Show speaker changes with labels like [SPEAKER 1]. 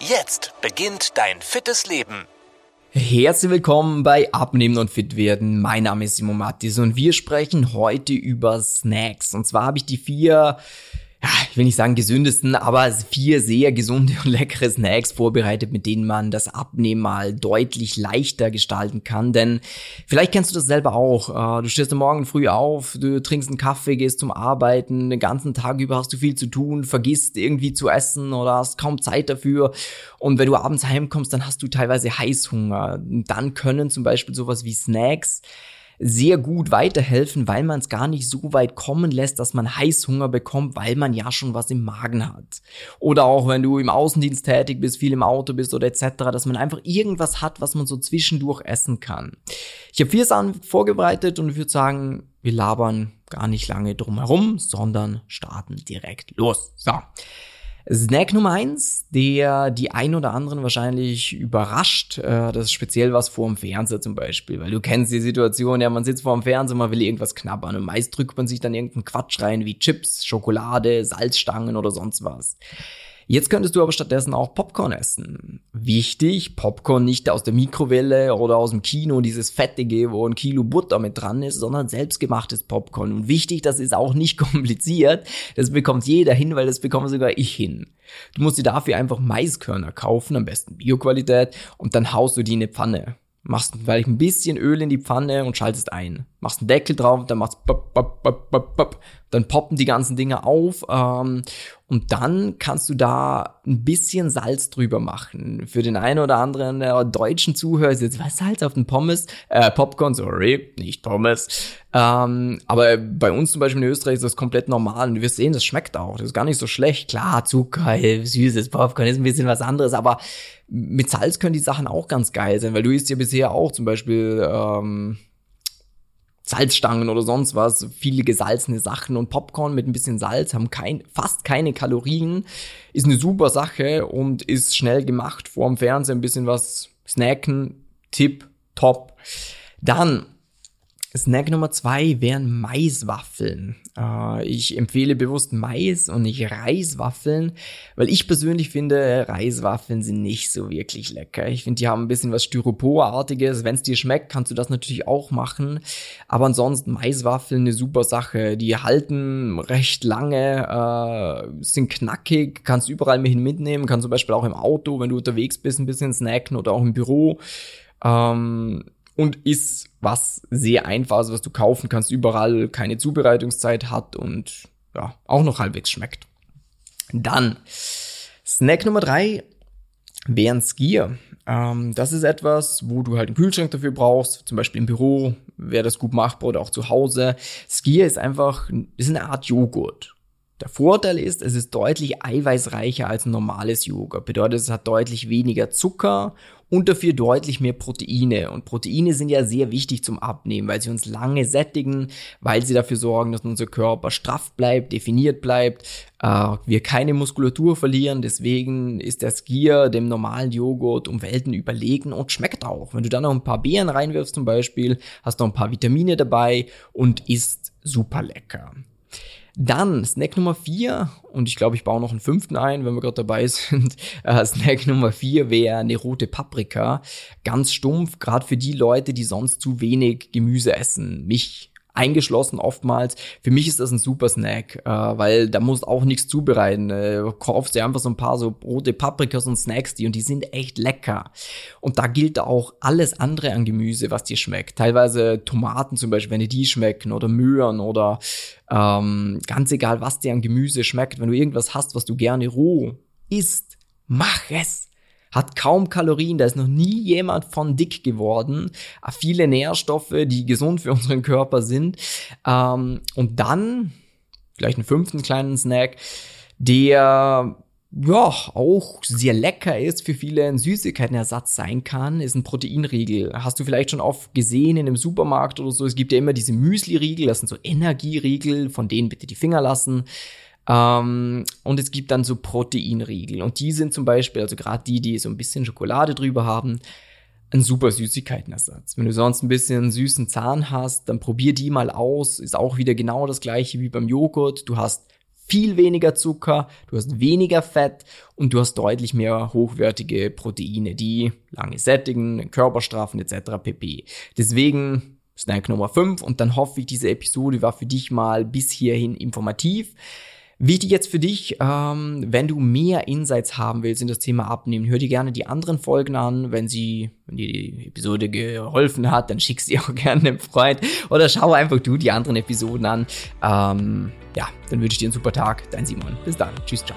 [SPEAKER 1] Jetzt beginnt dein fittes Leben.
[SPEAKER 2] Herzlich willkommen bei Abnehmen und Fit werden. Mein Name ist Simon Mattis und wir sprechen heute über Snacks. Und zwar habe ich die vier ja, ich will nicht sagen gesündesten, aber vier sehr gesunde und leckere Snacks vorbereitet, mit denen man das Abnehmen mal deutlich leichter gestalten kann. Denn vielleicht kennst du das selber auch. Äh, du stehst am Morgen früh auf, du trinkst einen Kaffee, gehst zum Arbeiten, den ganzen Tag über hast du viel zu tun, vergisst irgendwie zu essen oder hast kaum Zeit dafür. Und wenn du abends heimkommst, dann hast du teilweise Heißhunger. Dann können zum Beispiel sowas wie Snacks sehr gut weiterhelfen, weil man es gar nicht so weit kommen lässt, dass man Heißhunger bekommt, weil man ja schon was im Magen hat. Oder auch wenn du im Außendienst tätig bist, viel im Auto bist oder etc., dass man einfach irgendwas hat, was man so zwischendurch essen kann. Ich habe vier Sachen vorbereitet und ich würde sagen, wir labern gar nicht lange drum herum, sondern starten direkt los. So. Snack Nummer eins, der die ein oder anderen wahrscheinlich überrascht, äh, das ist speziell was vor dem Fernseher zum Beispiel, weil du kennst die Situation, ja, man sitzt vor dem Fernseher, man will irgendwas knabbern und meist drückt man sich dann irgendeinen Quatsch rein wie Chips, Schokolade, Salzstangen oder sonst was. Jetzt könntest du aber stattdessen auch Popcorn essen. Wichtig, Popcorn nicht aus der Mikrowelle oder aus dem Kino, dieses fettige, wo ein Kilo Butter mit dran ist, sondern selbstgemachtes Popcorn. Und wichtig, das ist auch nicht kompliziert. Das bekommt jeder hin, weil das bekomme sogar ich hin. Du musst dir dafür einfach Maiskörner kaufen, am besten Bioqualität, und dann haust du die in eine Pfanne machst vielleicht ein bisschen Öl in die Pfanne und schaltest ein. Machst einen Deckel drauf, dann machst bop, bop, bop, bop, bop, dann poppen die ganzen Dinge auf ähm, und dann kannst du da ein bisschen Salz drüber machen. Für den einen oder anderen der deutschen Zuhörer ist jetzt was Salz auf den Pommes, äh, Popcorn, sorry, nicht Pommes. Ähm, aber bei uns zum Beispiel in Österreich ist das komplett normal und wir sehen, das schmeckt auch. Das ist gar nicht so schlecht. Klar, Zucker, süßes Popcorn ist ein bisschen was anderes, aber mit Salz können die Sachen auch ganz geil sein, weil du isst ja bisher auch zum Beispiel ähm, Salzstangen oder sonst was, viele gesalzene Sachen und Popcorn mit ein bisschen Salz haben kein, fast keine Kalorien, ist eine super Sache und ist schnell gemacht, vor dem Fernseher ein bisschen was snacken, Tipp, top. Dann Snack Nummer zwei wären Maiswaffeln. Äh, ich empfehle bewusst Mais und nicht Reiswaffeln, weil ich persönlich finde, Reiswaffeln sind nicht so wirklich lecker. Ich finde, die haben ein bisschen was Styroporartiges. Wenn es dir schmeckt, kannst du das natürlich auch machen. Aber ansonsten Maiswaffeln eine super Sache. Die halten recht lange, äh, sind knackig, kannst überall mit mitnehmen, kannst zum Beispiel auch im Auto, wenn du unterwegs bist, ein bisschen snacken oder auch im Büro. Ähm, und ist was sehr einfaches, was du kaufen kannst, überall keine Zubereitungszeit hat und ja, auch noch halbwegs schmeckt. Dann Snack Nummer drei wären Skier. Ähm, das ist etwas, wo du halt einen Kühlschrank dafür brauchst, zum Beispiel im Büro wäre das gut machbar oder auch zu Hause. Skier ist einfach, ist eine Art Joghurt. Der Vorteil ist, es ist deutlich eiweißreicher als normales Joghurt. Bedeutet, es hat deutlich weniger Zucker und dafür deutlich mehr Proteine. Und Proteine sind ja sehr wichtig zum Abnehmen, weil sie uns lange sättigen, weil sie dafür sorgen, dass unser Körper straff bleibt, definiert bleibt, äh, wir keine Muskulatur verlieren. Deswegen ist der Skier dem normalen Joghurt um Welten überlegen und schmeckt auch. Wenn du dann noch ein paar Beeren reinwirfst zum Beispiel, hast du noch ein paar Vitamine dabei und ist super lecker. Dann Snack Nummer vier und ich glaube, ich baue noch einen fünften ein, wenn wir gerade dabei sind. Äh, Snack Nummer vier wäre eine rote Paprika. Ganz stumpf, gerade für die Leute, die sonst zu wenig Gemüse essen. Mich eingeschlossen oftmals. Für mich ist das ein super Snack, äh, weil da muss auch nichts zubereiten. Äh, kaufst dir einfach so ein paar so rote Paprikas und Snacks die und die sind echt lecker. Und da gilt auch alles andere an Gemüse, was dir schmeckt. Teilweise Tomaten zum Beispiel, wenn dir die schmecken oder Möhren oder ähm, ganz egal, was dir an Gemüse schmeckt. Wenn du irgendwas hast, was du gerne roh isst, mach es hat kaum Kalorien, da ist noch nie jemand von dick geworden, viele Nährstoffe, die gesund für unseren Körper sind. Ähm, und dann, vielleicht einen fünften kleinen Snack, der ja, auch sehr lecker ist, für viele ein Süßigkeitenersatz sein kann, ist ein Proteinriegel. Hast du vielleicht schon oft gesehen in einem Supermarkt oder so. Es gibt ja immer diese Müsli-Riegel, das sind so Energieriegel, von denen bitte die Finger lassen. Ähm, und es gibt dann so Proteinriegel. Und die sind zum Beispiel, also gerade die, die so ein bisschen Schokolade drüber haben, ein super Süßigkeitenersatz. Wenn du sonst ein bisschen süßen Zahn hast, dann probier die mal aus. Ist auch wieder genau das gleiche wie beim Joghurt. Du hast viel weniger Zucker, du hast weniger Fett und du hast deutlich mehr hochwertige Proteine, die lange sättigen, den Körper straffen etc. pp. Deswegen Snack Nummer 5 und dann hoffe ich, diese Episode war für dich mal bis hierhin informativ. Wichtig jetzt für dich, ähm, wenn du mehr Insights haben willst in das Thema Abnehmen, hör dir gerne die anderen Folgen an. Wenn sie, wenn dir die Episode geholfen hat, dann schick sie auch gerne einem Freund oder schau einfach du die anderen Episoden an. Ähm, ja, dann wünsche ich dir einen super Tag. Dein Simon. Bis dann. Tschüss, ciao.